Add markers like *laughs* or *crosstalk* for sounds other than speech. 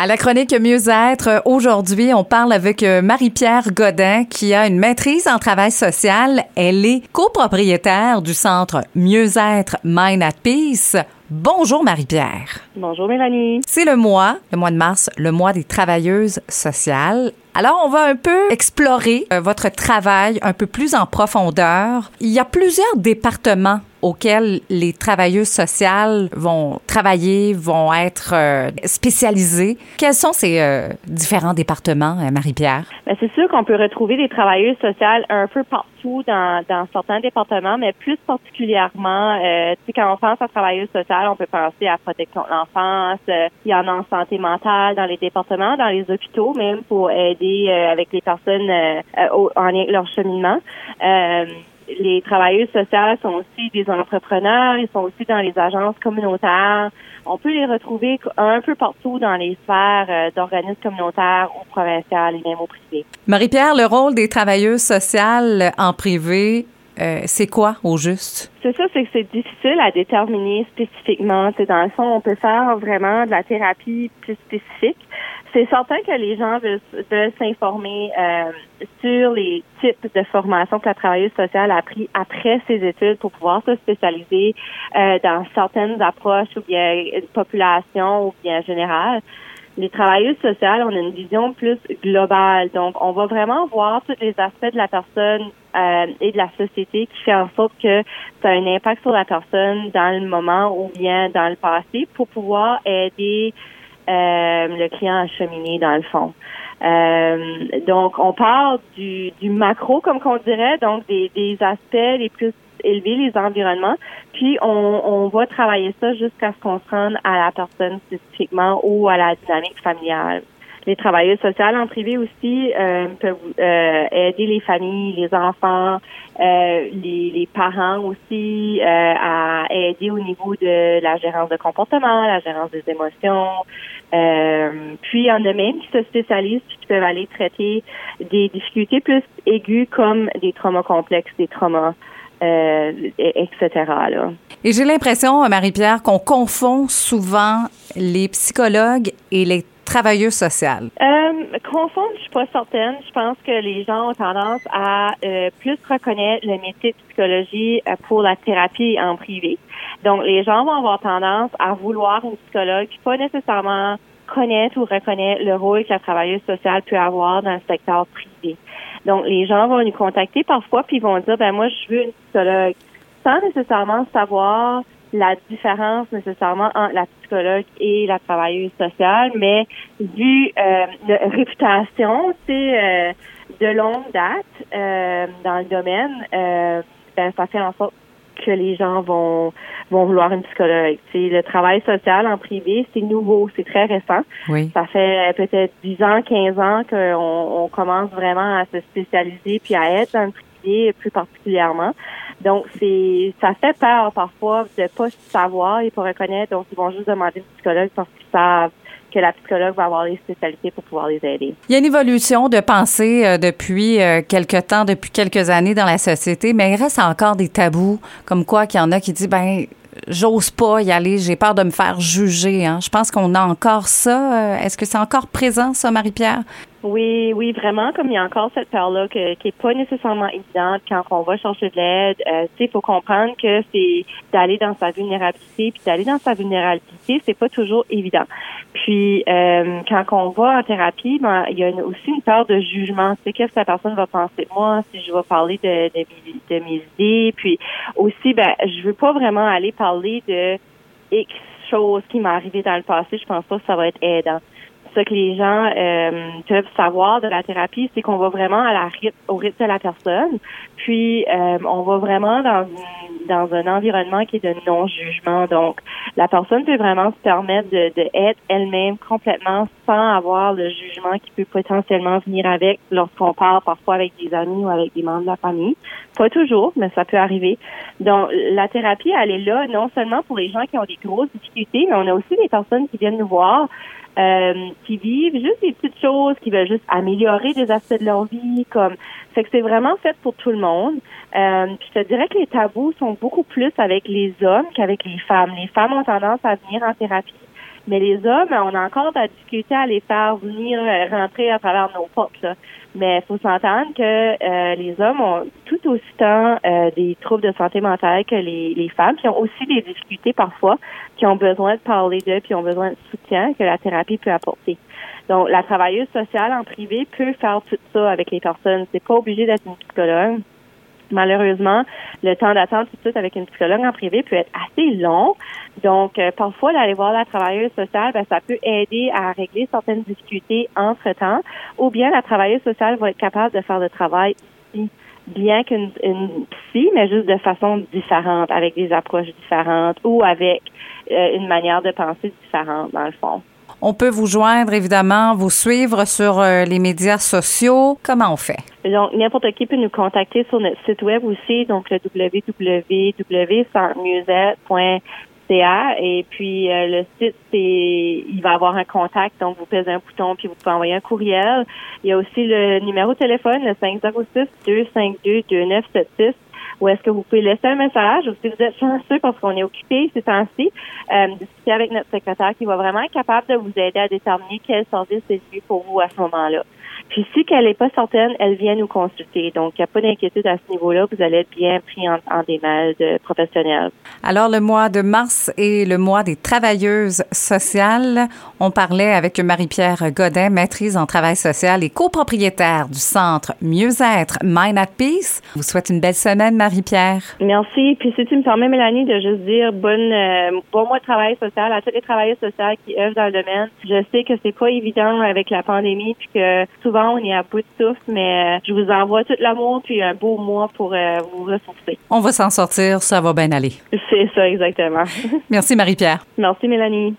À la chronique Mieux-être, aujourd'hui, on parle avec euh, Marie-Pierre Godin qui a une maîtrise en travail social. Elle est copropriétaire du centre Mieux-être Mind at Peace. Bonjour Marie-Pierre. Bonjour Mélanie. C'est le mois, le mois de mars, le mois des travailleuses sociales. Alors, on va un peu explorer euh, votre travail un peu plus en profondeur. Il y a plusieurs départements auxquels les travailleuses sociales vont travailler, vont être euh, spécialisées. Quels sont ces euh, différents départements, Marie-Pierre? Ben, c'est sûr qu'on peut retrouver des travailleuses sociales un peu partout dans, dans certains départements, mais plus particulièrement, euh, quand on pense à travailleuses sociales, on peut penser à protection de l'enfance, il y en a en santé mentale dans les départements, dans les hôpitaux, même pour aider euh, avec les personnes euh, en lien avec leur cheminement. Euh, les travailleuses sociales sont aussi des entrepreneurs, ils sont aussi dans les agences communautaires. On peut les retrouver un peu partout dans les sphères d'organismes communautaires ou provinciales et même au privé. Marie-Pierre, le rôle des travailleuses sociales en privé, c'est quoi au juste? C'est ça, c'est que c'est difficile à déterminer spécifiquement. C'est dans le fond, on peut faire vraiment de la thérapie plus spécifique. C'est certain que les gens veulent, s'informer euh, sur les types de formation que la travailleuse sociale a pris après ses études pour pouvoir se spécialiser euh, dans certaines approches ou bien population ou bien générale. Les travailleuses sociales, on a une vision plus globale. Donc, on va vraiment voir tous les aspects de la personne euh, et de la société qui fait en sorte que ça a un impact sur la personne dans le moment ou bien dans le passé pour pouvoir aider le client a cheminé dans le fond. Euh, donc, on parle du, du macro, comme qu'on dirait, donc des, des aspects les plus élevés, les environnements, puis on, on va travailler ça jusqu'à ce qu'on se rende à la personne spécifiquement ou à la dynamique familiale. Les travailleuses sociales en privé aussi euh, peuvent euh, aider les familles, les enfants, euh, les, parents aussi à aider au niveau de la gérance de comportement, la gérance des émotions. puis il y en a même qui se spécialisent qui peuvent aller traiter des difficultés plus aiguës comme des traumas complexes, des traumas. etc. Et j'ai l'impression, Marie-Pierre, qu'on confond souvent les psychologues et les travailleuse sociale? Euh, confondre, je suis pas certaine. Je pense que les gens ont tendance à euh, plus reconnaître le métier de psychologie euh, pour la thérapie en privé. Donc, les gens vont avoir tendance à vouloir une psychologue qui pas nécessairement connaître ou reconnaître le rôle que la travailleuse sociale peut avoir dans le secteur privé. Donc, les gens vont nous contacter parfois puis ils vont dire, ben moi, je veux une psychologue sans nécessairement savoir la différence nécessairement entre la psychologue et la travailleuse sociale, mais vu euh, la réputation, c'est euh, de longue date euh, dans le domaine, euh, ben, ça fait en sorte que les gens vont vont vouloir une psychologue. C'est le travail social en privé, c'est nouveau, c'est très récent. Oui. Ça fait peut-être 10 ans, 15 ans qu'on on commence vraiment à se spécialiser puis à être dans le privé plus particulièrement. Donc, c'est ça fait peur parfois de pas savoir et pas reconnaître. Donc, ils vont juste demander une psychologue parce qu'ils savent que la psychologue va avoir les spécialités pour pouvoir les aider. Il y a une évolution de pensée euh, depuis euh, quelques temps, depuis quelques années dans la société, mais il reste encore des tabous, comme quoi qu'il y en a qui disent, ben j'ose pas y aller, j'ai peur de me faire juger. Hein. Je pense qu'on a encore ça. Euh, est-ce que c'est encore présent, ça, Marie-Pierre? Oui, oui, vraiment, comme il y a encore cette peur-là qui est pas nécessairement évidente quand on va chercher de l'aide. Euh, il faut comprendre que c'est d'aller dans sa vulnérabilité, puis d'aller dans sa vulnérabilité, c'est pas toujours évident. Puis euh, quand on va en thérapie, ben, il y a aussi une peur de jugement. C'est qu'est-ce que la personne va penser de moi si je vais parler de, de, de mes idées? Puis aussi, ben, je veux pas vraiment aller parler de X choses qui m'est arrivé dans le passé. Je pense pas que ça va être aidant ce que les gens euh, peuvent savoir de la thérapie, c'est qu'on va vraiment à la au rythme de la personne, puis euh, on va vraiment dans dans un environnement qui est de non-jugement. Donc, la personne peut vraiment se permettre de, de être elle-même complètement avoir le jugement qui peut potentiellement venir avec lorsqu'on parle parfois avec des amis ou avec des membres de la famille. Pas toujours, mais ça peut arriver. Donc, la thérapie, elle est là non seulement pour les gens qui ont des grosses difficultés, mais on a aussi des personnes qui viennent nous voir euh, qui vivent juste des petites choses, qui veulent juste améliorer des aspects de leur vie, comme fait que c'est vraiment fait pour tout le monde. Euh, puis je te dirais que les tabous sont beaucoup plus avec les hommes qu'avec les femmes. Les femmes ont tendance à venir en thérapie. Mais les hommes, on a encore à discuter à les faire venir rentrer à travers nos portes. Mais il faut s'entendre que euh, les hommes ont tout aussi temps euh, des troubles de santé mentale que les, les femmes, qui ont aussi des difficultés parfois, qui ont besoin de parler d'eux, puis ont besoin de soutien que la thérapie peut apporter. Donc, la travailleuse sociale en privé peut faire tout ça avec les personnes. C'est pas obligé d'être une psychologue. Malheureusement, le temps d'attente tout de suite avec une psychologue en privé peut être assez long. Donc, euh, parfois, d'aller voir la travailleuse sociale, ben, ça peut aider à régler certaines difficultés entre-temps. Ou bien, la travailleuse sociale va être capable de faire le travail ici bien qu'une une psy, mais juste de façon différente, avec des approches différentes ou avec euh, une manière de penser différente, dans le fond. On peut vous joindre, évidemment, vous suivre sur euh, les médias sociaux. Comment on fait? Donc, n'importe qui peut nous contacter sur notre site web aussi, donc le www.centremusette.ca. Et puis, euh, le site, c'est, il va avoir un contact, donc vous pesez un bouton, puis vous pouvez envoyer un courriel. Il y a aussi le numéro de téléphone, le 506-252-2976 ou est-ce que vous pouvez laisser un message ou si vous êtes chanceux parce qu'on est occupé ces temps-ci, euh, discuter avec notre secrétaire qui va vraiment être capable de vous aider à déterminer quel service est mieux pour vous à ce moment-là. Puis si qu'elle n'est pas certaine, elle vient nous consulter. Donc, il n'y a pas d'inquiétude à ce niveau-là. Vous allez être bien pris en, en de professionnels. Alors, le mois de mars est le mois des travailleuses sociales. On parlait avec Marie-Pierre Godin, maîtrise en travail social et copropriétaire du centre Mieux-être Mind at Peace. Je vous souhaite une belle semaine, Marie-Pierre. Merci. Puis si tu me permets, Mélanie, de juste dire bonne, euh, bon mois de travail social à tous les travailleurs sociaux qui œuvrent dans le domaine. Je sais que c'est pas évident avec la pandémie puis que souvent on est à bout de souffle, mais euh, je vous envoie tout l'amour puis un beau mois pour euh, vous ressourcer. On va s'en sortir, ça va bien aller. C'est ça, exactement. *laughs* Merci Marie-Pierre. Merci Mélanie.